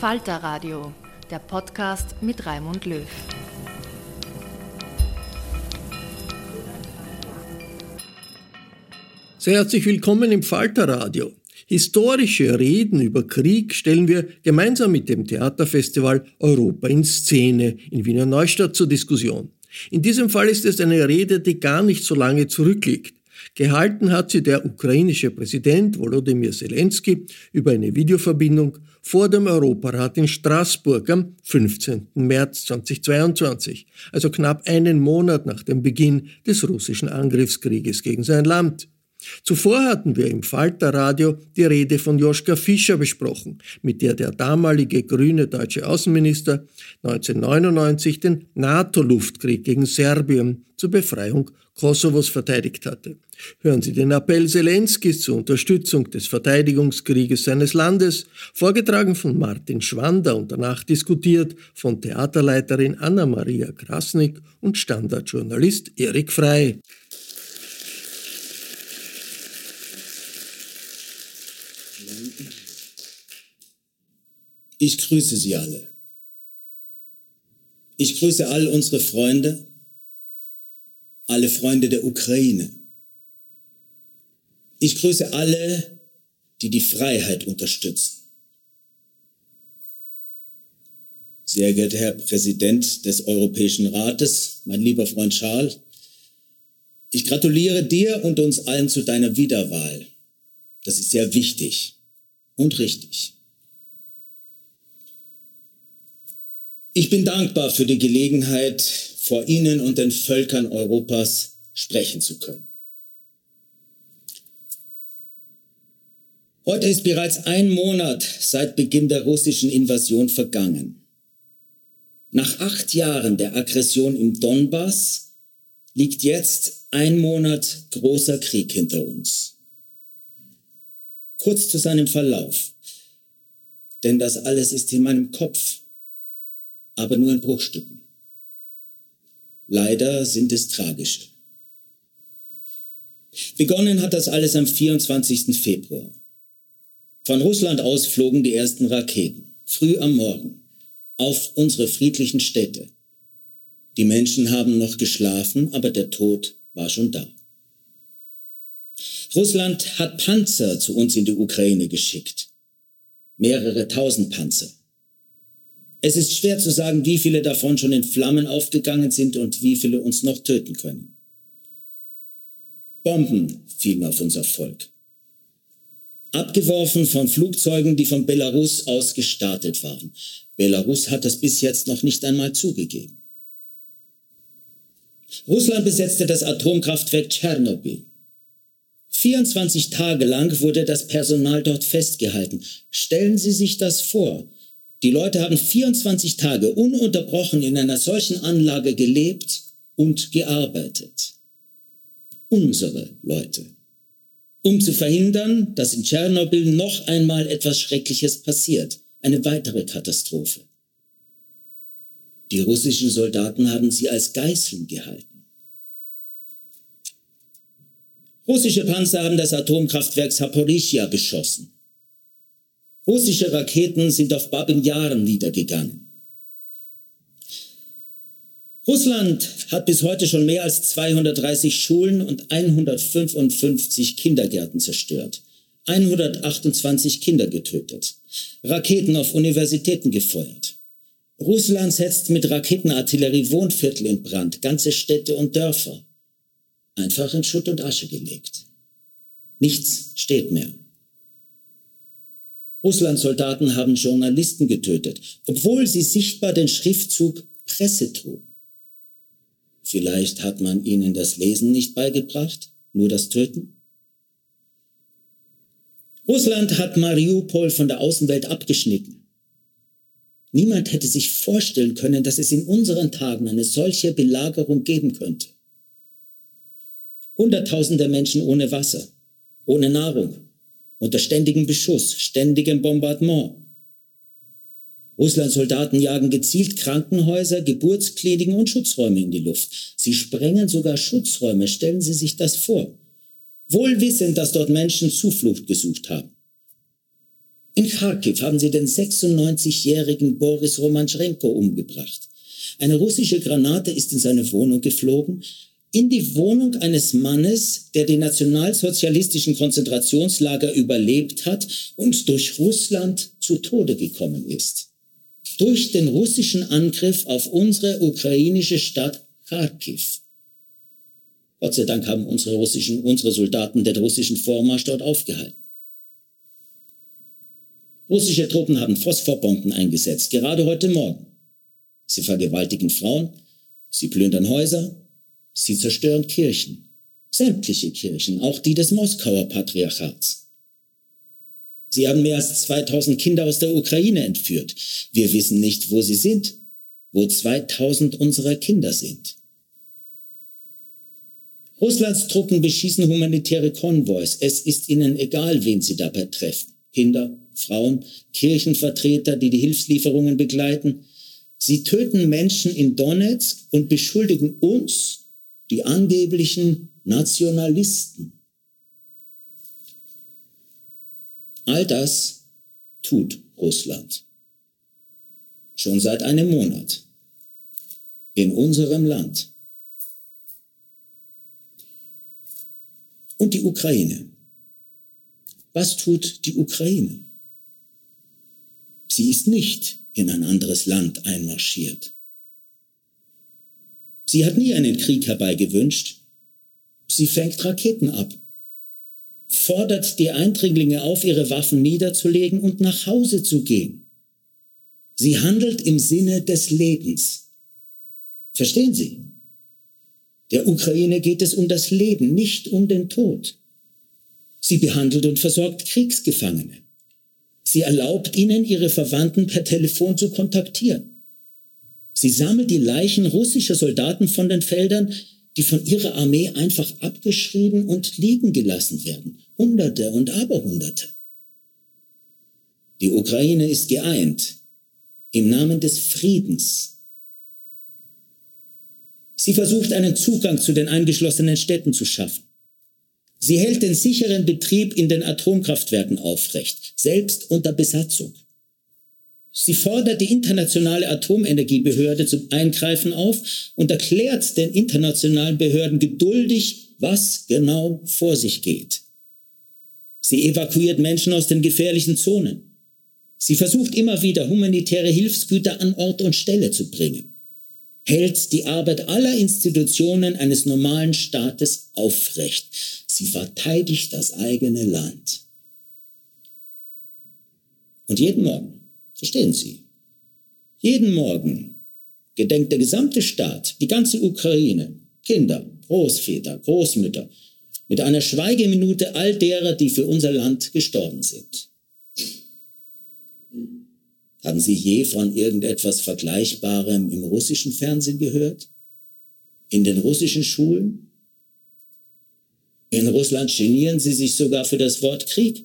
Falter Radio, der Podcast mit Raimund Löw. Sehr herzlich willkommen im Falter Radio. Historische Reden über Krieg stellen wir gemeinsam mit dem Theaterfestival Europa in Szene in Wiener Neustadt zur Diskussion. In diesem Fall ist es eine Rede, die gar nicht so lange zurückliegt. Gehalten hat sie der ukrainische Präsident Volodymyr Zelensky über eine Videoverbindung vor dem Europarat in Straßburg am 15. März 2022, also knapp einen Monat nach dem Beginn des russischen Angriffskrieges gegen sein Land. Zuvor hatten wir im Falterradio die Rede von Joschka Fischer besprochen, mit der der damalige grüne deutsche Außenminister 1999 den NATO-Luftkrieg gegen Serbien zur Befreiung Kosovos verteidigt hatte. Hören Sie den Appell Zelenskis zur Unterstützung des Verteidigungskrieges seines Landes, vorgetragen von Martin Schwander und danach diskutiert von Theaterleiterin Anna-Maria Krasnik und Standardjournalist Erik Frey. Ich grüße Sie alle. Ich grüße all unsere Freunde, alle Freunde der Ukraine. Ich grüße alle, die die Freiheit unterstützen. Sehr geehrter Herr Präsident des Europäischen Rates, mein lieber Freund Charles, ich gratuliere dir und uns allen zu deiner Wiederwahl. Das ist sehr wichtig und richtig. Ich bin dankbar für die Gelegenheit, vor Ihnen und den Völkern Europas sprechen zu können. Heute ist bereits ein Monat seit Beginn der russischen Invasion vergangen. Nach acht Jahren der Aggression im Donbass liegt jetzt ein Monat großer Krieg hinter uns. Kurz zu seinem Verlauf. Denn das alles ist in meinem Kopf aber nur in Bruchstücken. Leider sind es tragische. Begonnen hat das alles am 24. Februar. Von Russland aus flogen die ersten Raketen, früh am Morgen, auf unsere friedlichen Städte. Die Menschen haben noch geschlafen, aber der Tod war schon da. Russland hat Panzer zu uns in die Ukraine geschickt. Mehrere tausend Panzer. Es ist schwer zu sagen, wie viele davon schon in Flammen aufgegangen sind und wie viele uns noch töten können. Bomben fielen auf unser Volk. Abgeworfen von Flugzeugen, die von Belarus aus gestartet waren. Belarus hat das bis jetzt noch nicht einmal zugegeben. Russland besetzte das Atomkraftwerk Tschernobyl. 24 Tage lang wurde das Personal dort festgehalten. Stellen Sie sich das vor. Die Leute haben 24 Tage ununterbrochen in einer solchen Anlage gelebt und gearbeitet. Unsere Leute. Um zu verhindern, dass in Tschernobyl noch einmal etwas Schreckliches passiert. Eine weitere Katastrophe. Die russischen Soldaten haben sie als Geißeln gehalten. Russische Panzer haben das Atomkraftwerk Saporischia beschossen. Russische Raketen sind auf Babin Yar niedergegangen. Russland hat bis heute schon mehr als 230 Schulen und 155 Kindergärten zerstört, 128 Kinder getötet, Raketen auf Universitäten gefeuert. Russland setzt mit Raketenartillerie Wohnviertel in Brand, ganze Städte und Dörfer. Einfach in Schutt und Asche gelegt. Nichts steht mehr. Russlands Soldaten haben Journalisten getötet, obwohl sie sichtbar den Schriftzug Presse trugen. Vielleicht hat man ihnen das Lesen nicht beigebracht, nur das Töten? Russland hat Mariupol von der Außenwelt abgeschnitten. Niemand hätte sich vorstellen können, dass es in unseren Tagen eine solche Belagerung geben könnte. Hunderttausende Menschen ohne Wasser, ohne Nahrung, unter ständigem Beschuss, ständigem Bombardement. Russlands Soldaten jagen gezielt Krankenhäuser, Geburtskliniken und Schutzräume in die Luft. Sie sprengen sogar Schutzräume, stellen Sie sich das vor. Wohl wissend, dass dort Menschen Zuflucht gesucht haben. In Kharkiv haben sie den 96-jährigen Boris Romanschenko umgebracht. Eine russische Granate ist in seine Wohnung geflogen, in die Wohnung eines Mannes, der die nationalsozialistischen Konzentrationslager überlebt hat und durch Russland zu Tode gekommen ist. Durch den russischen Angriff auf unsere ukrainische Stadt Kharkiv. Gott sei Dank haben unsere, russischen, unsere Soldaten den russischen Vormarsch dort aufgehalten. Russische Truppen haben Phosphorbomben eingesetzt, gerade heute Morgen. Sie vergewaltigen Frauen, sie plündern Häuser, Sie zerstören Kirchen, sämtliche Kirchen, auch die des Moskauer Patriarchats. Sie haben mehr als 2000 Kinder aus der Ukraine entführt. Wir wissen nicht, wo sie sind, wo 2000 unserer Kinder sind. Russlands Truppen beschießen humanitäre Konvois. Es ist ihnen egal, wen sie dabei treffen. Kinder, Frauen, Kirchenvertreter, die die Hilfslieferungen begleiten. Sie töten Menschen in Donetsk und beschuldigen uns, die angeblichen Nationalisten. All das tut Russland. Schon seit einem Monat. In unserem Land. Und die Ukraine. Was tut die Ukraine? Sie ist nicht in ein anderes Land einmarschiert. Sie hat nie einen Krieg herbeigewünscht. Sie fängt Raketen ab, fordert die Eindringlinge auf, ihre Waffen niederzulegen und nach Hause zu gehen. Sie handelt im Sinne des Lebens. Verstehen Sie? Der Ukraine geht es um das Leben, nicht um den Tod. Sie behandelt und versorgt Kriegsgefangene. Sie erlaubt ihnen, ihre Verwandten per Telefon zu kontaktieren. Sie sammelt die Leichen russischer Soldaten von den Feldern, die von ihrer Armee einfach abgeschrieben und liegen gelassen werden. Hunderte und Aberhunderte. Die Ukraine ist geeint im Namen des Friedens. Sie versucht einen Zugang zu den eingeschlossenen Städten zu schaffen. Sie hält den sicheren Betrieb in den Atomkraftwerken aufrecht, selbst unter Besatzung. Sie fordert die internationale Atomenergiebehörde zum Eingreifen auf und erklärt den internationalen Behörden geduldig, was genau vor sich geht. Sie evakuiert Menschen aus den gefährlichen Zonen. Sie versucht immer wieder humanitäre Hilfsgüter an Ort und Stelle zu bringen. hält die Arbeit aller Institutionen eines normalen Staates aufrecht. Sie verteidigt das eigene Land. Und jeden Morgen, verstehen Sie, jeden Morgen gedenkt der gesamte Staat, die ganze Ukraine, Kinder, Großväter, Großmütter, mit einer Schweigeminute all derer, die für unser Land gestorben sind. Haben Sie je von irgendetwas Vergleichbarem im russischen Fernsehen gehört? In den russischen Schulen? In Russland genieren Sie sich sogar für das Wort Krieg.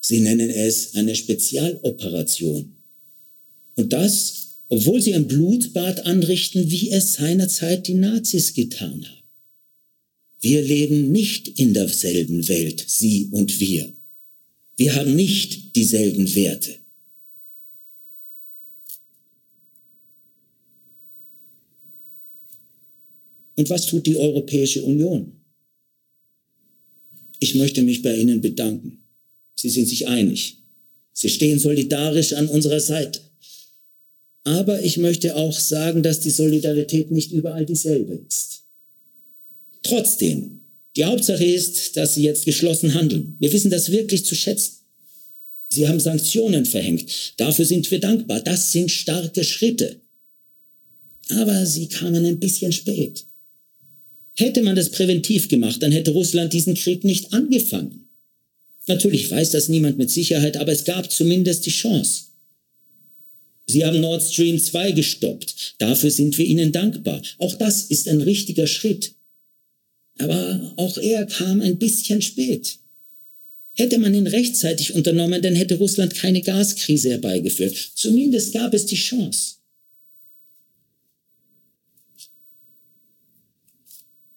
Sie nennen es eine Spezialoperation. Und das, obwohl sie ein Blutbad anrichten, wie es seinerzeit die Nazis getan haben. Wir leben nicht in derselben Welt, Sie und wir. Wir haben nicht dieselben Werte. Und was tut die Europäische Union? Ich möchte mich bei Ihnen bedanken. Sie sind sich einig. Sie stehen solidarisch an unserer Seite. Aber ich möchte auch sagen, dass die Solidarität nicht überall dieselbe ist. Trotzdem, die Hauptsache ist, dass Sie jetzt geschlossen handeln. Wir wissen das wirklich zu schätzen. Sie haben Sanktionen verhängt. Dafür sind wir dankbar. Das sind starke Schritte. Aber sie kamen ein bisschen spät. Hätte man das präventiv gemacht, dann hätte Russland diesen Krieg nicht angefangen. Natürlich weiß das niemand mit Sicherheit, aber es gab zumindest die Chance. Sie haben Nord Stream 2 gestoppt. Dafür sind wir Ihnen dankbar. Auch das ist ein richtiger Schritt. Aber auch er kam ein bisschen spät. Hätte man ihn rechtzeitig unternommen, dann hätte Russland keine Gaskrise herbeigeführt. Zumindest gab es die Chance.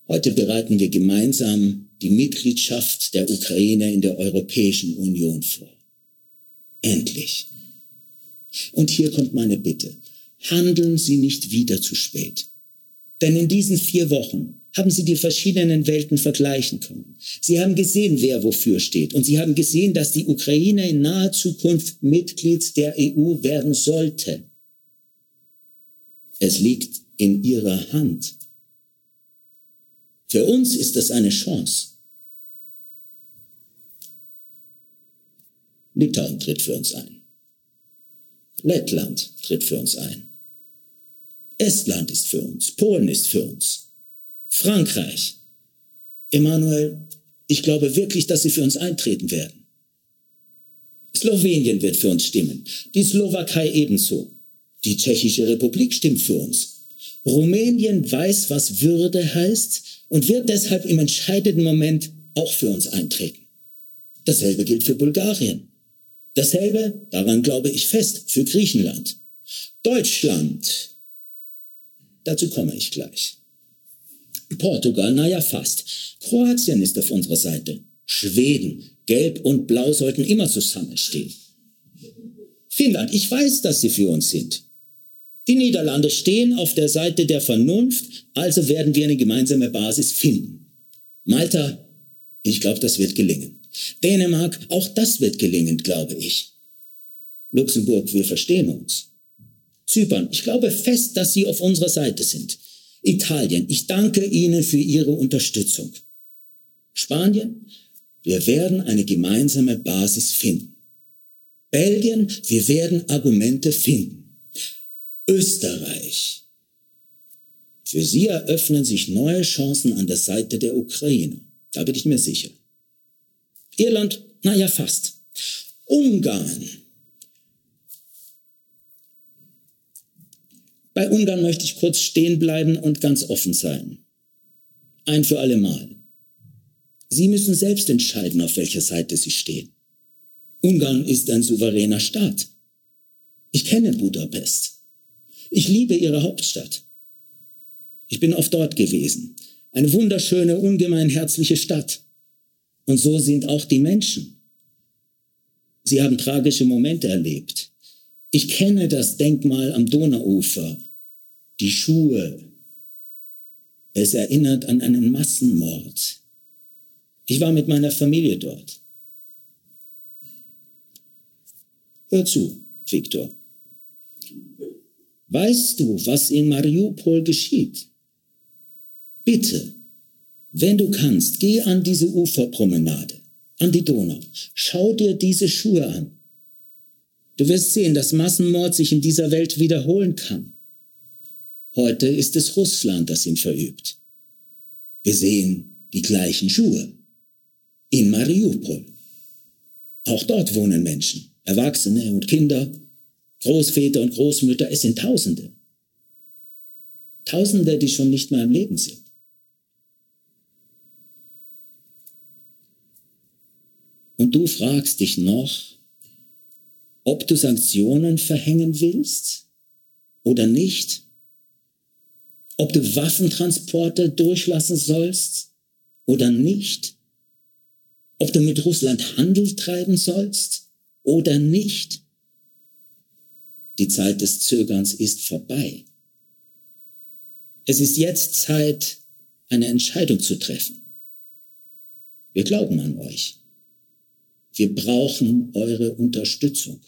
Heute bereiten wir gemeinsam die Mitgliedschaft der Ukraine in der Europäischen Union vor. Endlich. Und hier kommt meine Bitte. Handeln Sie nicht wieder zu spät. Denn in diesen vier Wochen haben Sie die verschiedenen Welten vergleichen können. Sie haben gesehen, wer wofür steht. Und Sie haben gesehen, dass die Ukraine in naher Zukunft Mitglied der EU werden sollte. Es liegt in Ihrer Hand. Für uns ist das eine Chance. Litauen tritt für uns ein. Lettland tritt für uns ein. Estland ist für uns. Polen ist für uns. Frankreich. Emanuel, ich glaube wirklich, dass sie für uns eintreten werden. Slowenien wird für uns stimmen. Die Slowakei ebenso. Die Tschechische Republik stimmt für uns. Rumänien weiß, was Würde heißt und wird deshalb im entscheidenden Moment auch für uns eintreten. Dasselbe gilt für Bulgarien. Dasselbe, daran glaube ich fest, für Griechenland. Deutschland, dazu komme ich gleich. Portugal, naja fast. Kroatien ist auf unserer Seite. Schweden, Gelb und Blau sollten immer zusammenstehen. Finnland, ich weiß, dass sie für uns sind. Die Niederlande stehen auf der Seite der Vernunft, also werden wir eine gemeinsame Basis finden. Malta, ich glaube, das wird gelingen. Dänemark, auch das wird gelingen, glaube ich. Luxemburg, wir verstehen uns. Zypern, ich glaube fest, dass Sie auf unserer Seite sind. Italien, ich danke Ihnen für Ihre Unterstützung. Spanien, wir werden eine gemeinsame Basis finden. Belgien, wir werden Argumente finden. Österreich. Für sie eröffnen sich neue Chancen an der Seite der Ukraine. Da bin ich mir sicher. Irland, naja, fast. Ungarn. Bei Ungarn möchte ich kurz stehen bleiben und ganz offen sein. Ein für alle Mal. Sie müssen selbst entscheiden, auf welcher Seite Sie stehen. Ungarn ist ein souveräner Staat. Ich kenne Budapest. Ich liebe ihre Hauptstadt. Ich bin oft dort gewesen. Eine wunderschöne, ungemein herzliche Stadt. Und so sind auch die Menschen. Sie haben tragische Momente erlebt. Ich kenne das Denkmal am Donauufer, die Schuhe. Es erinnert an einen Massenmord. Ich war mit meiner Familie dort. Hör zu, Viktor. Weißt du, was in Mariupol geschieht? Bitte, wenn du kannst, geh an diese Uferpromenade, an die Donau. Schau dir diese Schuhe an. Du wirst sehen, dass Massenmord sich in dieser Welt wiederholen kann. Heute ist es Russland, das ihn verübt. Wir sehen die gleichen Schuhe in Mariupol. Auch dort wohnen Menschen, Erwachsene und Kinder, Großväter und Großmütter, es sind Tausende. Tausende, die schon nicht mehr im Leben sind. Und du fragst dich noch, ob du Sanktionen verhängen willst oder nicht, ob du Waffentransporte durchlassen sollst oder nicht, ob du mit Russland Handel treiben sollst oder nicht. Die Zeit des Zögerns ist vorbei. Es ist jetzt Zeit, eine Entscheidung zu treffen. Wir glauben an euch. Wir brauchen eure Unterstützung.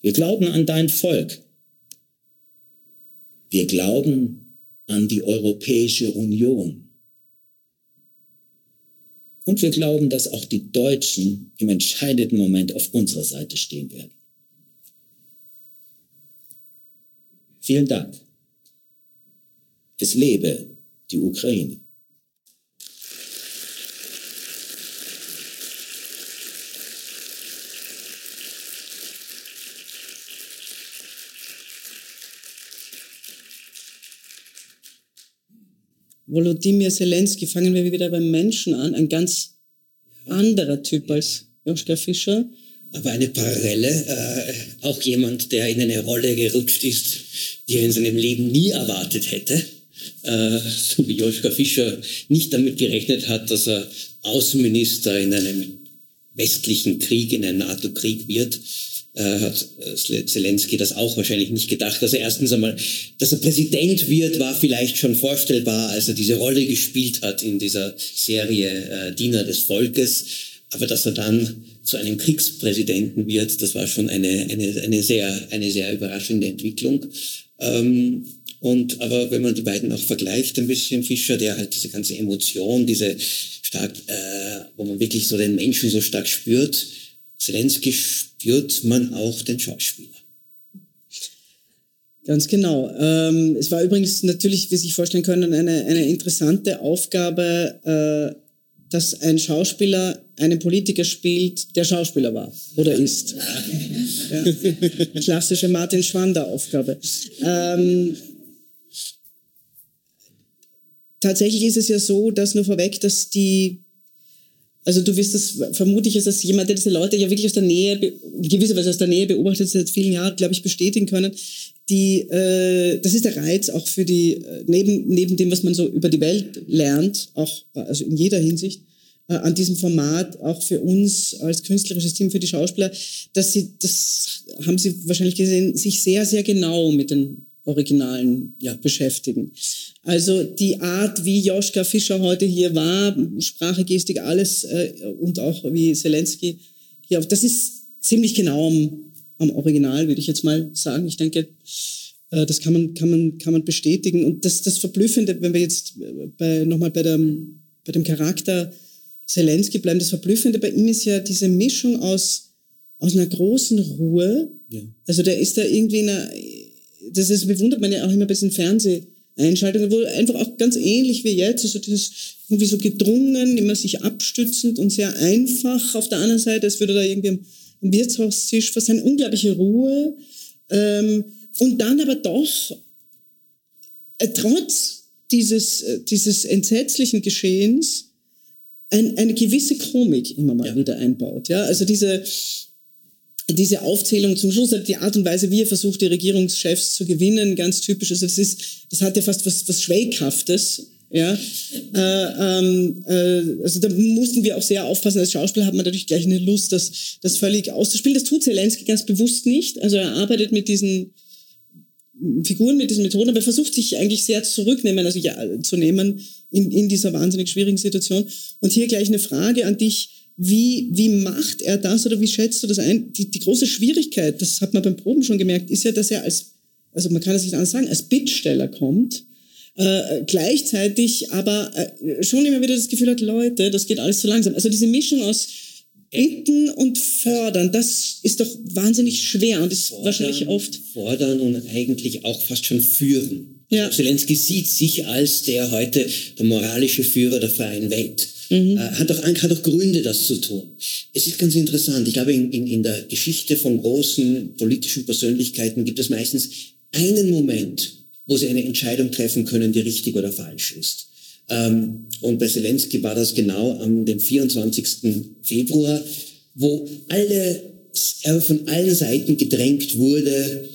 Wir glauben an dein Volk. Wir glauben an die Europäische Union. Und wir glauben, dass auch die Deutschen im entscheidenden Moment auf unserer Seite stehen werden. Vielen Dank. Es lebe die Ukraine. Volodymyr Zelensky, fangen wir wieder beim Menschen an, ein ganz anderer Typ als Joschka Fischer. Aber eine Parallele, äh, auch jemand, der in eine Rolle gerutscht ist, die er in seinem Leben nie erwartet hätte. Äh, so wie Joschka Fischer nicht damit gerechnet hat, dass er Außenminister in einem westlichen Krieg, in einem NATO-Krieg wird hat äh, Zelensky das auch wahrscheinlich nicht gedacht. Also erstens einmal, dass er Präsident wird, war vielleicht schon vorstellbar, als er diese Rolle gespielt hat in dieser Serie äh, Diener des Volkes. Aber dass er dann zu einem Kriegspräsidenten wird, das war schon eine, eine, eine, sehr, eine sehr überraschende Entwicklung. Ähm, und aber wenn man die beiden auch vergleicht, ein bisschen Fischer, der halt diese ganze Emotion, diese stark, äh, wo man wirklich so den Menschen so stark spürt, Zelensky spürt man auch den Schauspieler. Ganz genau. Ähm, es war übrigens natürlich, wie Sie sich vorstellen können, eine, eine interessante Aufgabe, äh, dass ein Schauspieler einen Politiker spielt, der Schauspieler war oder ist. Ja. Klassische Martin Schwander-Aufgabe. Ähm, tatsächlich ist es ja so, dass nur vorweg, dass die also du wirst das, vermutlich ist das jemand, der diese Leute ja wirklich aus der Nähe, gewisserweise aus der Nähe beobachtet, seit vielen Jahren, glaube ich, bestätigen können. Die, äh, das ist der Reiz auch für die, äh, neben, neben dem, was man so über die Welt lernt, auch also in jeder Hinsicht, äh, an diesem Format, auch für uns als künstlerisches Team, für die Schauspieler, dass sie, das haben sie wahrscheinlich gesehen, sich sehr, sehr genau mit den Originalen ja, beschäftigen. Also die Art, wie Joschka Fischer heute hier war, Sprache, Gestik, alles äh, und auch wie Zelensky hier, das ist ziemlich genau am, am Original, würde ich jetzt mal sagen. Ich denke, äh, das kann man, kann, man, kann man bestätigen. Und das, das Verblüffende, wenn wir jetzt bei, nochmal bei, der, bei dem Charakter Zelensky bleiben, das Verblüffende bei ihm ist ja diese Mischung aus, aus einer großen Ruhe. Ja. Also der ist da irgendwie in einer das ist, bewundert man ja auch immer bei diesen Fernseheinschaltungen, wo einfach auch ganz ähnlich wie jetzt, also dieses irgendwie so gedrungen, immer sich abstützend und sehr einfach. Auf der anderen Seite, als würde da irgendwie am, am Wirtshaustisch was sein, unglaubliche Ruhe. Ähm, und dann aber doch, äh, trotz dieses, äh, dieses entsetzlichen Geschehens, ein, eine gewisse Komik immer mal ja. wieder einbaut. Ja, also diese, diese Aufzählung zum Schluss, die Art und Weise, wie er versucht, die Regierungschefs zu gewinnen, ganz typisch. Also das ist, das hat ja fast was, was Schwäghaftes. Ja, äh, ähm, äh, also da mussten wir auch sehr aufpassen. Als Schauspieler hat man natürlich gleich eine Lust, das, das völlig auszuspielen. Das tut Zelensky ganz bewusst nicht. Also er arbeitet mit diesen Figuren, mit diesen Methoden, aber er versucht sich eigentlich sehr zurücknehmen, also ja, zu nehmen in, in dieser wahnsinnig schwierigen Situation. Und hier gleich eine Frage an dich wie, wie macht er das oder wie schätzt du das ein? Die, die große Schwierigkeit, das hat man beim Proben schon gemerkt, ist ja, dass er als also man kann es nicht anders sagen, als Bittsteller kommt, äh, gleichzeitig aber äh, schon immer wieder das Gefühl hat, Leute, das geht alles zu langsam. Also diese Mischung aus Bitten und fordern, das ist doch wahnsinnig schwer und ist fordern, wahrscheinlich oft. Fordern und eigentlich auch fast schon führen. Ja. Zelensky sieht sich als der heute der moralische Führer der freien Welt. Mhm. Äh, hat, auch, hat auch Gründe, das zu tun. Es ist ganz interessant. Ich glaube, in, in, in der Geschichte von großen politischen Persönlichkeiten gibt es meistens einen Moment, wo sie eine Entscheidung treffen können, die richtig oder falsch ist. Ähm, und bei Zelensky war das genau am dem 24. Februar, wo alle, er von allen Seiten gedrängt wurde,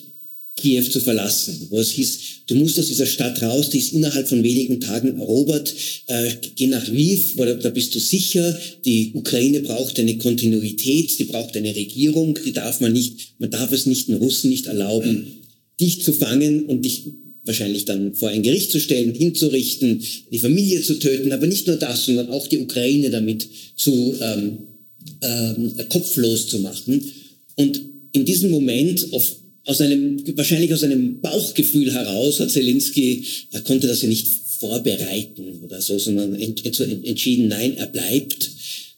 Kiew zu verlassen, wo es hieß, du musst aus dieser Stadt raus, die ist innerhalb von wenigen Tagen erobert, äh, geh nach Lviv, wo, da bist du sicher, die Ukraine braucht eine Kontinuität, die braucht eine Regierung, die darf man nicht, man darf es nicht den Russen nicht erlauben, dich zu fangen und dich wahrscheinlich dann vor ein Gericht zu stellen, hinzurichten, die Familie zu töten, aber nicht nur das, sondern auch die Ukraine damit zu ähm, ähm, kopflos zu machen. Und in diesem Moment, auf, aus einem, wahrscheinlich aus einem Bauchgefühl heraus, hat Zelensky, er konnte das ja nicht vorbereiten oder so, sondern ent, ent, entschieden, nein, er bleibt.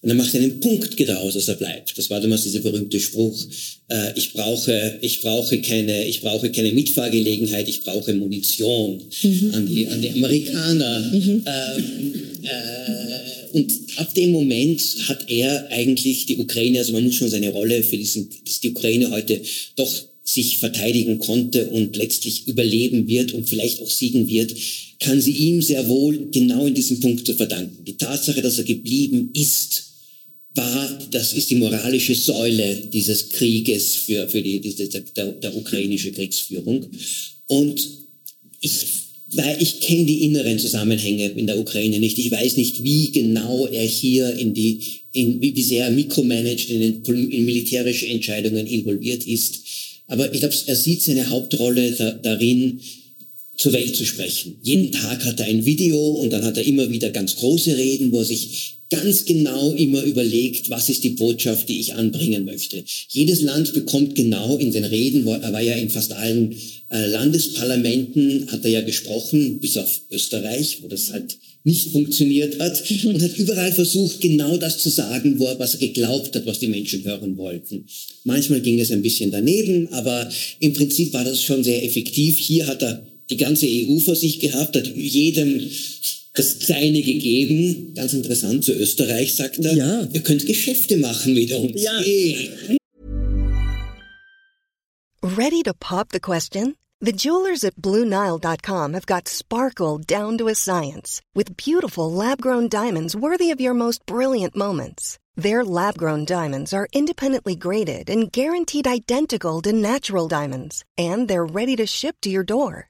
Und er macht einen Punkt daraus, dass er bleibt. Das war damals dieser berühmte Spruch, äh, ich, brauche, ich, brauche keine, ich brauche keine Mitfahrgelegenheit, ich brauche Munition mhm. an, die, an die Amerikaner. Mhm. Ähm, äh, und ab dem Moment hat er eigentlich die Ukraine, also man muss schon seine Rolle für diesen, dass die Ukraine heute doch sich verteidigen konnte und letztlich überleben wird und vielleicht auch siegen wird, kann sie ihm sehr wohl genau in diesem Punkt zu verdanken. Die Tatsache, dass er geblieben ist, war, das ist die moralische Säule dieses Krieges für, für die, diese, der, der ukrainische Kriegsführung. Und ich, weil ich kenne die inneren Zusammenhänge in der Ukraine nicht. Ich weiß nicht, wie genau er hier in die, in, wie, sehr er mikromanagt, in, in militärische Entscheidungen involviert ist. Aber ich glaube, er sieht seine Hauptrolle da, darin, zur Welt zu sprechen. Jeden Tag hat er ein Video und dann hat er immer wieder ganz große Reden, wo er sich ganz genau immer überlegt, was ist die Botschaft, die ich anbringen möchte. Jedes Land bekommt genau in den Reden, er war ja in fast allen äh, Landesparlamenten, hat er ja gesprochen, bis auf Österreich, wo das halt nicht funktioniert hat und hat überall versucht, genau das zu sagen, wo er, was er geglaubt hat, was die Menschen hören wollten. Manchmal ging es ein bisschen daneben, aber im Prinzip war das schon sehr effektiv. Hier hat er die ganze EU vor sich gehabt, hat jedem das Kleine gegeben. Ganz interessant, zu Österreich sagt er, ja. ihr könnt Geschäfte machen mit uns. Ja. Hey. Ready to pop the question? The jewelers at BlueNile.com have got sparkle down to a science with beautiful lab-grown diamonds worthy of your most brilliant moments. Their lab-grown diamonds are independently graded and guaranteed identical to natural diamonds, and they're ready to ship to your door.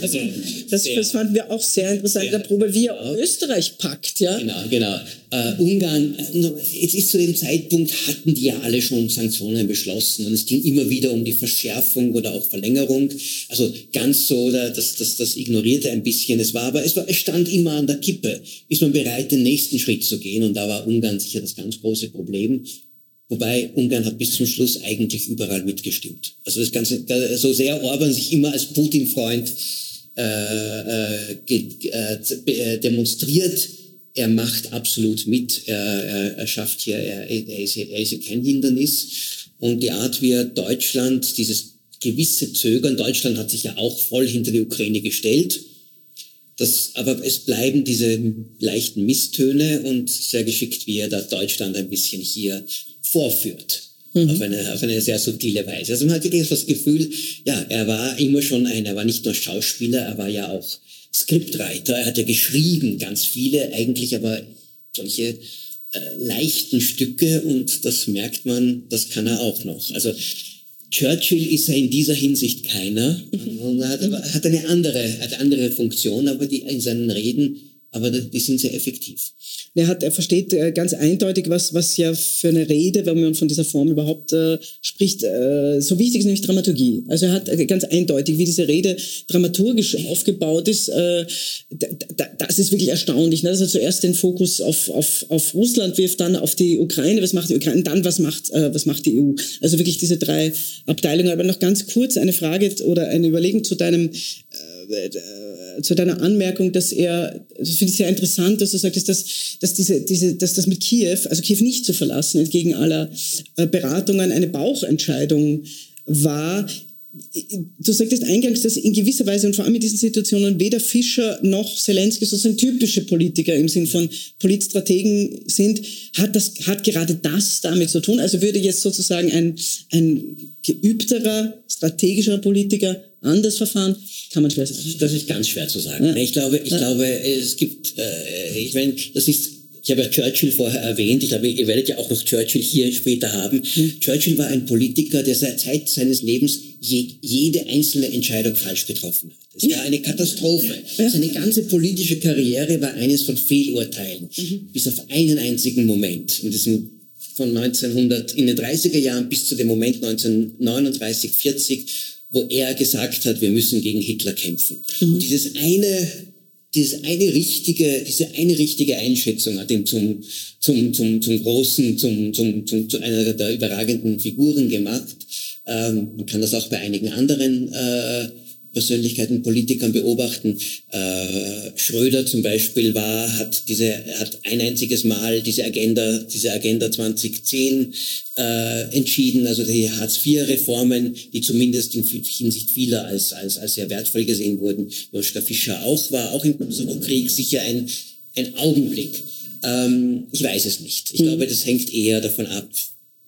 Also, das, das fanden wir auch sehr interessant, der Probe, wie er Österreich packt, ja. Genau, genau. Äh, Ungarn, äh, jetzt ist zu dem Zeitpunkt, hatten die ja alle schon Sanktionen beschlossen und es ging immer wieder um die Verschärfung oder auch Verlängerung. Also ganz so, das, das, das ignorierte ein bisschen. Es war aber, es, war, es stand immer an der Kippe. Ist man bereit, den nächsten Schritt zu gehen? Und da war Ungarn sicher das ganz große Problem. Wobei Ungarn hat bis zum Schluss eigentlich überall mitgestimmt. Also das Ganze, so sehr Orban sich immer als Putin-Freund äh, äh, äh, demonstriert, er macht absolut mit, er, er, er schafft hier, er, er, ist, er ist kein Hindernis. Und die Art, wie er Deutschland, dieses gewisse Zögern, Deutschland hat sich ja auch voll hinter die Ukraine gestellt, das, aber es bleiben diese leichten Misstöne und sehr geschickt, wie er da Deutschland ein bisschen hier vorführt. Mhm. Auf, eine, auf eine sehr subtile Weise. Also man hat wirklich das Gefühl, ja, er war immer schon ein, er war nicht nur Schauspieler, er war ja auch Skriptwriter, er hat ja geschrieben, ganz viele, eigentlich aber solche äh, leichten Stücke und das merkt man, das kann er auch noch. Also Churchill ist er in dieser Hinsicht keiner, mhm. hat, hat eine andere, hat andere Funktion, aber die in seinen Reden aber die sind sehr effektiv. Er, hat, er versteht äh, ganz eindeutig, was, was ja für eine Rede, wenn man von dieser Form überhaupt äh, spricht, äh, so wichtig ist, nämlich Dramaturgie. Also er hat äh, ganz eindeutig, wie diese Rede dramaturgisch aufgebaut ist, äh, das ist wirklich erstaunlich. Ne? Dass er zuerst den Fokus auf, auf, auf Russland wirft, dann auf die Ukraine, was macht die Ukraine, dann was macht, äh, was macht die EU. Also wirklich diese drei Abteilungen. Aber noch ganz kurz eine Frage oder eine Überlegung zu deinem zu deiner Anmerkung, dass er, das finde ich sehr interessant, dass du sagst, dass, dass, diese, diese, dass das mit Kiew, also Kiew nicht zu verlassen, entgegen aller äh, Beratungen eine Bauchentscheidung war. Du sagtest eingangs, dass in gewisser Weise und vor allem in diesen Situationen weder Fischer noch Zelensky sozusagen typische Politiker im Sinn von Politstrategen sind. Hat das, hat gerade das damit zu tun? Also würde jetzt sozusagen ein, ein geübterer, strategischer Politiker anders verfahren? Kann man schwer sagen. Das ist ganz schwer zu sagen. Ja. Ich glaube, ich ja. glaube, es gibt, äh, ich meine, das ist ich habe ja Churchill vorher erwähnt. Ich glaube, ihr werdet ja auch noch Churchill hier später haben. Mhm. Churchill war ein Politiker, der seit Zeit seines Lebens je, jede einzelne Entscheidung falsch getroffen hat. Es war eine Katastrophe. Ja. Seine ganze politische Karriere war eines von Fehlurteilen. Mhm. Bis auf einen einzigen Moment. In diesem von 1900 in den 30er Jahren bis zu dem Moment 1939, 40, wo er gesagt hat, wir müssen gegen Hitler kämpfen. Mhm. Und dieses eine, dieses eine richtige, diese eine richtige Einschätzung hat ihn zum, zum, zum, zum großen, zum, zum, zum, zu einer der überragenden Figuren gemacht. Ähm, man kann das auch bei einigen anderen äh, Persönlichkeiten, Politikern beobachten. Äh, Schröder zum Beispiel war, hat diese, hat ein einziges Mal diese Agenda, diese Agenda 2010 äh, entschieden, also die Hartz-IV-Reformen, die zumindest in Hinsicht vieler als, als, als sehr wertvoll gesehen wurden. Joschka Fischer auch war, auch im Kosovo-Krieg sicher ein, ein Augenblick. Ähm, ich weiß es nicht. Ich mhm. glaube, das hängt eher davon ab,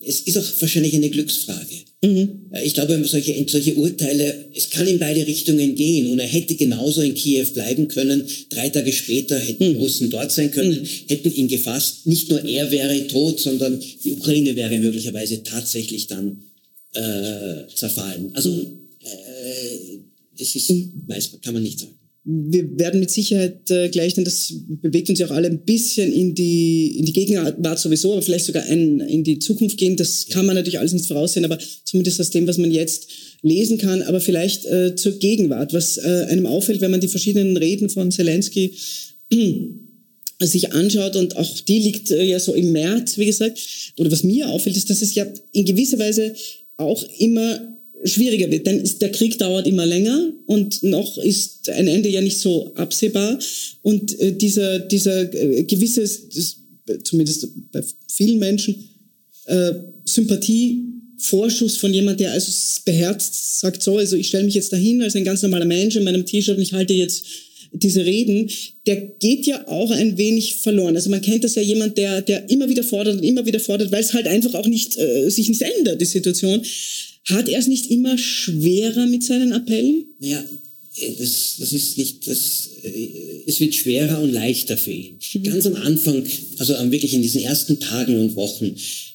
es ist auch wahrscheinlich eine Glücksfrage. Mhm. Ich glaube, solche, solche Urteile, es kann in beide Richtungen gehen. Und er hätte genauso in Kiew bleiben können. Drei Tage später hätten mhm. Russen dort sein können, mhm. hätten ihn gefasst. Nicht nur er wäre tot, sondern die Ukraine wäre möglicherweise tatsächlich dann äh, zerfallen. Also, äh, es ist, mhm. weiß, kann man nicht sagen wir werden mit Sicherheit äh, gleich, denn das bewegt uns ja auch alle ein bisschen in die, in die Gegenwart sowieso, aber vielleicht sogar ein, in die Zukunft gehen. Das kann man natürlich alles nicht voraussehen, aber zumindest aus dem, was man jetzt lesen kann, aber vielleicht äh, zur Gegenwart, was äh, einem auffällt, wenn man die verschiedenen Reden von Zelensky sich anschaut und auch die liegt äh, ja so im März, wie gesagt, oder was mir auffällt, ist, dass es ja in gewisser Weise auch immer schwieriger wird. Denn der Krieg dauert immer länger und noch ist ein Ende ja nicht so absehbar. Und äh, dieser, dieser äh, gewisse, zumindest bei vielen Menschen, äh, Sympathie, Vorschuss von jemand, der also beherzt sagt, so, also ich stelle mich jetzt dahin als ein ganz normaler Mensch in meinem T-Shirt und ich halte jetzt diese Reden, der geht ja auch ein wenig verloren. Also man kennt das ja jemand, der, der immer wieder fordert und immer wieder fordert, weil es halt einfach auch nicht, äh, sich nicht ändert, die Situation. Hat er es nicht immer schwerer mit seinen Appellen? Ja, das, das ist nicht, das, äh, es wird schwerer und leichter für ihn. Mhm. Ganz am Anfang, also wirklich in diesen ersten Tagen und Wochen,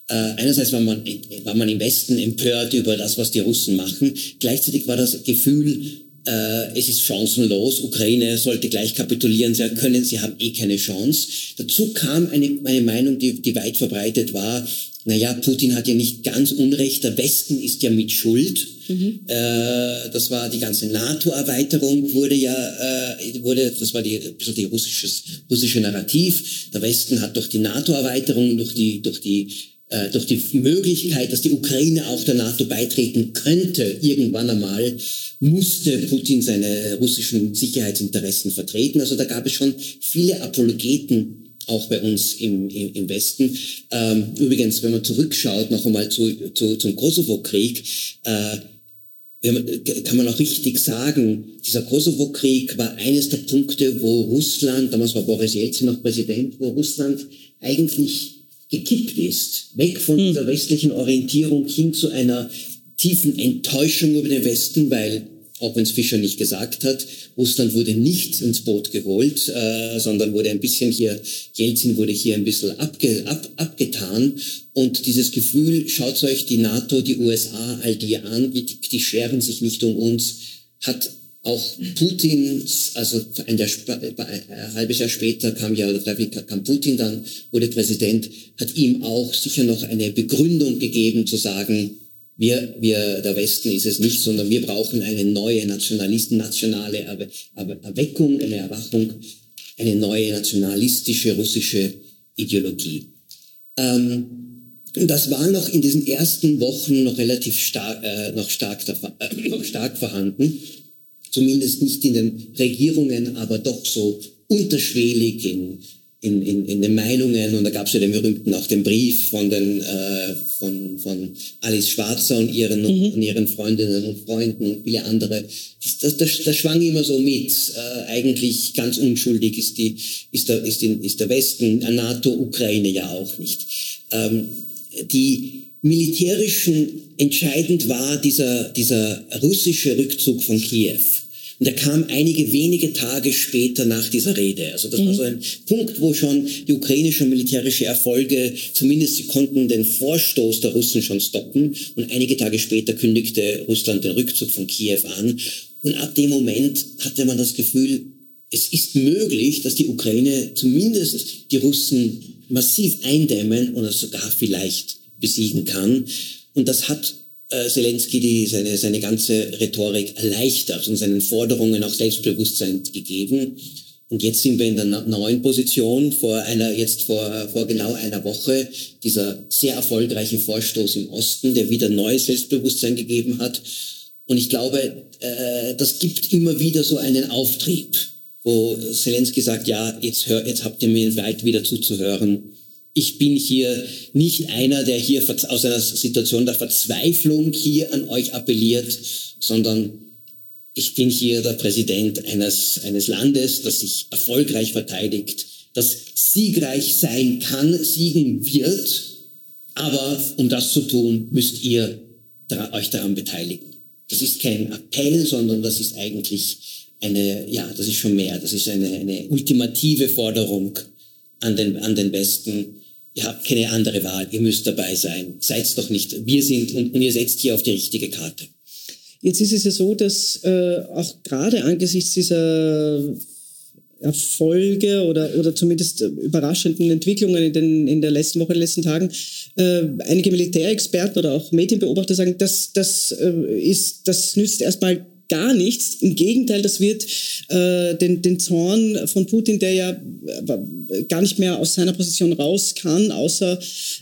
äh, einerseits war man, war man im Westen empört über das, was die Russen machen. Gleichzeitig war das Gefühl, äh, es ist chancenlos, Ukraine sollte gleich kapitulieren, sie können, sie haben eh keine Chance. Dazu kam eine, eine Meinung, die, die weit verbreitet war, naja, Putin hat ja nicht ganz Unrecht, der Westen ist ja mit Schuld. Mhm. Äh, das war die ganze NATO-Erweiterung, wurde ja, äh, wurde, das war die, ein die russisches, russische Narrativ. Der Westen hat durch die NATO-Erweiterung, durch die, durch die äh, durch die Möglichkeit, dass die Ukraine auch der NATO beitreten könnte, irgendwann einmal, musste Putin seine russischen Sicherheitsinteressen vertreten. Also da gab es schon viele Apologeten auch bei uns im, im, im Westen. Ähm, übrigens, wenn man zurückschaut, noch einmal zu, zu, zum Kosovo-Krieg, äh, kann man auch richtig sagen, dieser Kosovo-Krieg war eines der Punkte, wo Russland, damals war Boris Jelzin noch Präsident, wo Russland eigentlich gekippt ist, weg von hm. der westlichen Orientierung hin zu einer tiefen Enttäuschung über den Westen, weil auch wenn es Fischer nicht gesagt hat. Russland wurde nicht ins Boot geholt, äh, sondern wurde ein bisschen hier, Jelzin wurde hier ein bisschen abge, ab, abgetan. Und dieses Gefühl, schaut euch die NATO, die USA, all die an, die, die scheren sich nicht um uns, hat auch Putin, also ein, Jahr, ein halbes Jahr später kam ja, oder kam Putin dann, wurde Präsident, hat ihm auch sicher noch eine Begründung gegeben zu sagen, wir, wir, der Westen ist es nicht, sondern wir brauchen eine neue Nationalisten, nationale Erweckung, eine Erwachung, eine neue nationalistische russische Ideologie. Ähm, das war noch in diesen ersten Wochen noch relativ stark, äh, noch stark, äh, noch stark vorhanden. Zumindest nicht in den Regierungen, aber doch so unterschwellig in, in, in, in den Meinungen und da gab es ja den berühmten auch den Brief von den äh, von, von Alice Schwarzer und ihren mhm. und ihren Freundinnen und Freunden und viele andere. Das, das, das schwang immer so mit. Äh, eigentlich ganz unschuldig ist die ist der ist, die, ist der Westen, NATO, Ukraine ja auch nicht. Ähm, die militärischen entscheidend war dieser dieser russische Rückzug von Kiew und er kam einige wenige Tage später nach dieser Rede. Also das mhm. war so ein Punkt, wo schon die ukrainischen militärische Erfolge, zumindest sie konnten den Vorstoß der Russen schon stoppen. Und einige Tage später kündigte Russland den Rückzug von Kiew an. Und ab dem Moment hatte man das Gefühl, es ist möglich, dass die Ukraine zumindest die Russen massiv eindämmen oder sogar vielleicht besiegen kann. Und das hat äh, Zelensky die, seine, seine ganze Rhetorik erleichtert und seinen Forderungen auch Selbstbewusstsein gegeben. Und jetzt sind wir in der neuen Position vor einer, jetzt vor, vor genau einer Woche, dieser sehr erfolgreiche Vorstoß im Osten, der wieder neues Selbstbewusstsein gegeben hat. Und ich glaube, äh, das gibt immer wieder so einen Auftrieb, wo Zelensky sagt, ja, jetzt, hör, jetzt habt ihr mir weit wieder zuzuhören ich bin hier nicht einer, der hier aus einer Situation der Verzweiflung hier an euch appelliert, sondern ich bin hier der Präsident eines, eines Landes, das sich erfolgreich verteidigt, das siegreich sein kann, siegen wird. Aber um das zu tun, müsst ihr euch daran beteiligen. Das ist kein Appell, sondern das ist eigentlich eine, ja, das ist schon mehr. Das ist eine, eine ultimative Forderung an den, an den Westen, Ihr habt keine andere Wahl, ihr müsst dabei sein. Seid's doch nicht. Wir sind und, und ihr setzt hier auf die richtige Karte. Jetzt ist es ja so, dass äh, auch gerade angesichts dieser Erfolge oder, oder zumindest überraschenden Entwicklungen in, den, in der letzten Woche, in den letzten Tagen, äh, einige Militärexperten oder auch Medienbeobachter sagen, das, das, äh, ist, das nützt erstmal gar nichts. Im Gegenteil, das wird äh, den, den Zorn von Putin, der ja äh, gar nicht mehr aus seiner Position raus kann, außer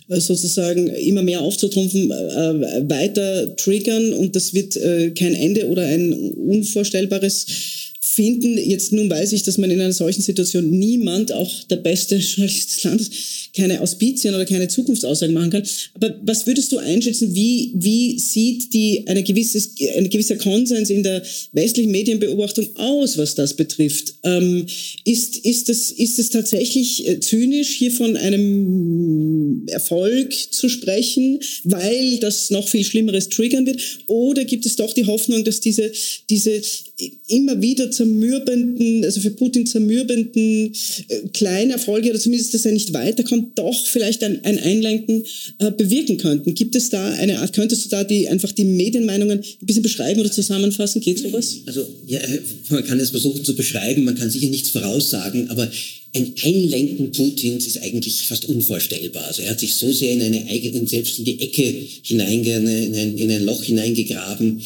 äh, sozusagen immer mehr aufzutrumpfen, äh, weiter triggern und das wird äh, kein Ende oder ein unvorstellbares finden. Jetzt nun weiß ich, dass man in einer solchen Situation niemand, auch der beste Journalist des Landes, keine Auspizien oder keine Zukunftsaussagen machen kann. Aber was würdest du einschätzen, wie, wie sieht die, eine gewisses, ein gewisser Konsens in der westlichen Medienbeobachtung aus, was das betrifft? Ähm, ist, ist, es, ist es tatsächlich äh, zynisch, hier von einem Erfolg zu sprechen, weil das noch viel Schlimmeres triggern wird? Oder gibt es doch die Hoffnung, dass diese, diese immer wieder zermürbenden, also für Putin zermürbenden äh, kleinen Erfolge oder zumindest, dass er nicht weiterkommt, doch vielleicht ein, ein Einlenken äh, bewirken könnten. Gibt es da eine Art, könntest du da die, einfach die Medienmeinungen ein bisschen beschreiben oder zusammenfassen? Geht sowas? Also ja, man kann es versuchen zu beschreiben, man kann sicher nichts voraussagen, aber ein Einlenken Putins ist eigentlich fast unvorstellbar. Also er hat sich so sehr in eine eigene, selbst in die Ecke hineinge, in in ein Loch hineingegraben,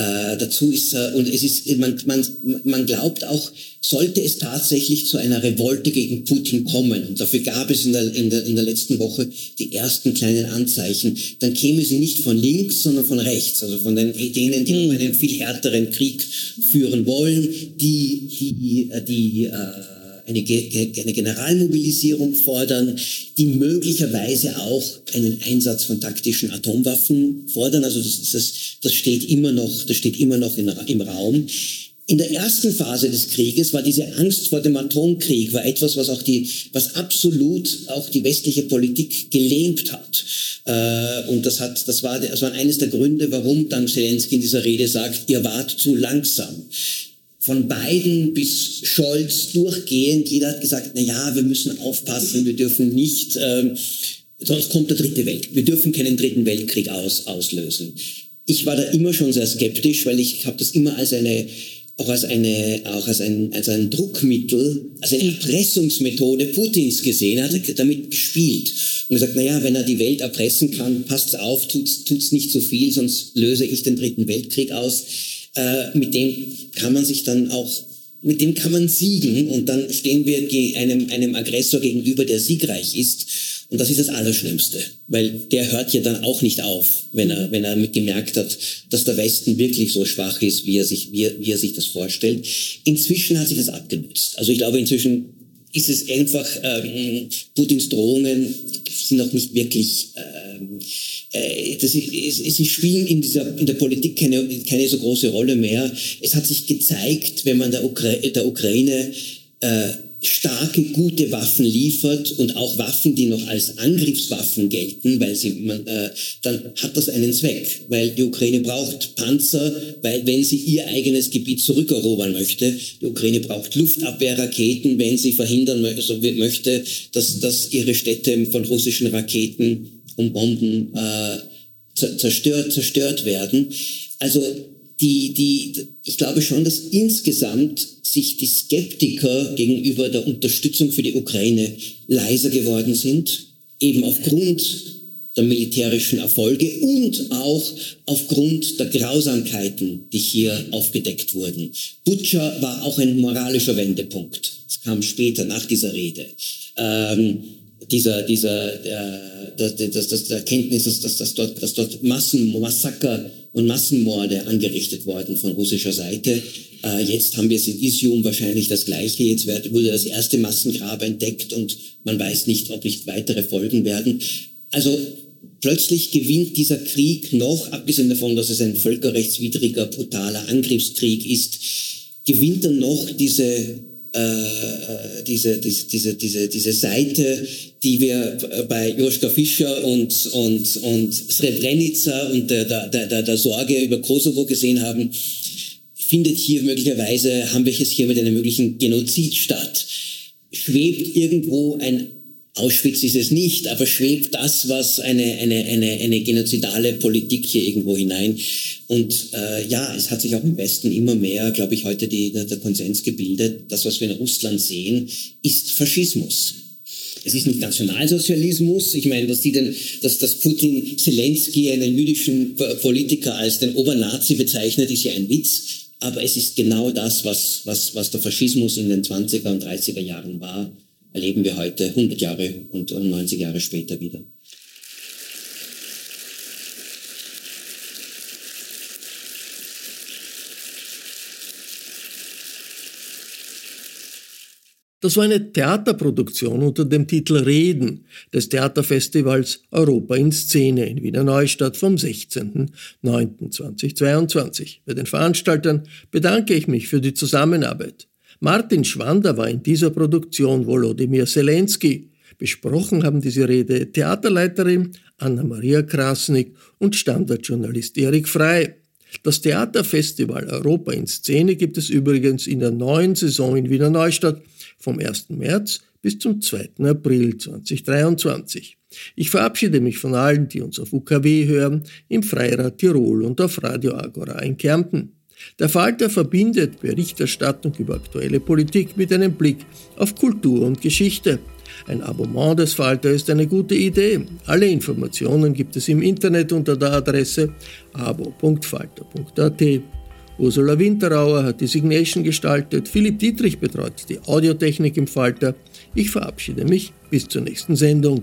äh, dazu ist er, und es ist, man, man, man glaubt auch, sollte es tatsächlich zu einer Revolte gegen Putin kommen, und dafür gab es in der, in der, in der letzten Woche die ersten kleinen Anzeichen, dann käme sie nicht von links, sondern von rechts, also von den, denen, die mhm. einen viel härteren Krieg führen wollen, die, die, die äh, eine, eine Generalmobilisierung fordern, die möglicherweise auch einen Einsatz von taktischen Atomwaffen fordern. Also das, das, das steht immer noch, das steht immer noch in, im Raum. In der ersten Phase des Krieges war diese Angst vor dem Atomkrieg war etwas, was auch die, was absolut auch die westliche Politik gelähmt hat. Äh, und das hat, das war, das war eines der Gründe, warum dann Zelensky in dieser Rede sagt, ihr wart zu langsam von Biden bis Scholz durchgehend, jeder hat gesagt, na ja, wir müssen aufpassen, wir dürfen nicht, ähm, sonst kommt der dritte Weltkrieg. Wir dürfen keinen dritten Weltkrieg aus, auslösen. Ich war da immer schon sehr skeptisch, weil ich habe das immer als eine auch als, eine, auch als, ein, als ein Druckmittel, als eine Erpressungsmethode Putins gesehen, hat damit gespielt und gesagt, naja, wenn er die Welt erpressen kann, passt auf, tut's, tut's nicht zu so viel, sonst löse ich den dritten Weltkrieg aus. Äh, mit dem kann man sich dann auch mit dem kann man siegen und dann stehen wir einem, einem Aggressor gegenüber, der siegreich ist. Und das ist das Allerschlimmste, weil der hört ja dann auch nicht auf, wenn er, wenn er gemerkt hat, dass der Westen wirklich so schwach ist, wie er sich, wie wie er sich das vorstellt. Inzwischen hat sich das abgenutzt. Also ich glaube, inzwischen ist es einfach, ähm, Putins Drohungen sind noch nicht wirklich, ähm, äh, das ist, sie spielen in, dieser, in der Politik keine, keine so große Rolle mehr. Es hat sich gezeigt, wenn man der, Ukra der Ukraine äh, starke, gute Waffen liefert und auch Waffen, die noch als Angriffswaffen gelten, weil sie, man, äh, dann hat das einen Zweck, weil die Ukraine braucht Panzer, weil wenn sie ihr eigenes Gebiet zurückerobern möchte, die Ukraine braucht Luftabwehrraketen, wenn sie verhindern also möchte, dass, dass ihre Städte von russischen Raketen und Bomben äh, zerstört, zerstört werden. Also die, die, ich glaube schon, dass insgesamt sich die Skeptiker gegenüber der Unterstützung für die Ukraine leiser geworden sind, eben aufgrund der militärischen Erfolge und auch aufgrund der Grausamkeiten, die hier aufgedeckt wurden. Butcher war auch ein moralischer Wendepunkt. Es kam später nach dieser Rede. Ähm, dieser, dieser, äh, das, das, das, Erkenntnis, dass, dass, dass dort, dass dort Massen, Massaker und Massenmorde angerichtet worden von russischer Seite. Äh, jetzt haben wir es in Isium wahrscheinlich das Gleiche. Jetzt wird, wurde das erste Massengrab entdeckt und man weiß nicht, ob nicht weitere folgen werden. Also plötzlich gewinnt dieser Krieg noch, abgesehen davon, dass es ein völkerrechtswidriger, brutaler Angriffskrieg ist, gewinnt er noch diese äh, diese, diese, diese, diese, diese Seite, die wir bei Joschka Fischer und, und, und Srebrenica und der, der, der, der Sorge über Kosovo gesehen haben, findet hier möglicherweise, haben wir es hier mit einem möglichen Genozid statt. Schwebt irgendwo ein Auschwitz ist es nicht, aber schwebt das, was eine, eine, eine, eine genozidale Politik hier irgendwo hinein. Und äh, ja, es hat sich auch im Westen immer mehr, glaube ich, heute die, der, Konsens gebildet, das, was wir in Russland sehen, ist Faschismus. Es ist nicht Nationalsozialismus. Ich meine, dass, die denn, dass, dass Putin Zelensky, einen jüdischen Politiker, als den Obernazi bezeichnet, ist ja ein Witz. Aber es ist genau das, was, was, was der Faschismus in den 20er und 30er Jahren war erleben wir heute 100 Jahre und 90 Jahre später wieder. Das war eine Theaterproduktion unter dem Titel Reden des Theaterfestivals Europa in Szene in Wiener Neustadt vom 16.09.2022. Bei den Veranstaltern bedanke ich mich für die Zusammenarbeit. Martin Schwander war in dieser Produktion Volodymyr Zelensky. Besprochen haben diese Rede Theaterleiterin Anna-Maria Krasnik und Standardjournalist Erik Frei. Das Theaterfestival Europa in Szene gibt es übrigens in der neuen Saison in Wiener Neustadt vom 1. März bis zum 2. April 2023. Ich verabschiede mich von allen, die uns auf UKW hören, im Freirad Tirol und auf Radio Agora in Kärnten. Der Falter verbindet Berichterstattung über aktuelle Politik mit einem Blick auf Kultur und Geschichte. Ein Abonnement des Falter ist eine gute Idee. Alle Informationen gibt es im Internet unter der Adresse abo.falter.at. Ursula Winterauer hat die Signation gestaltet, Philipp Dietrich betreut die Audiotechnik im Falter. Ich verabschiede mich bis zur nächsten Sendung.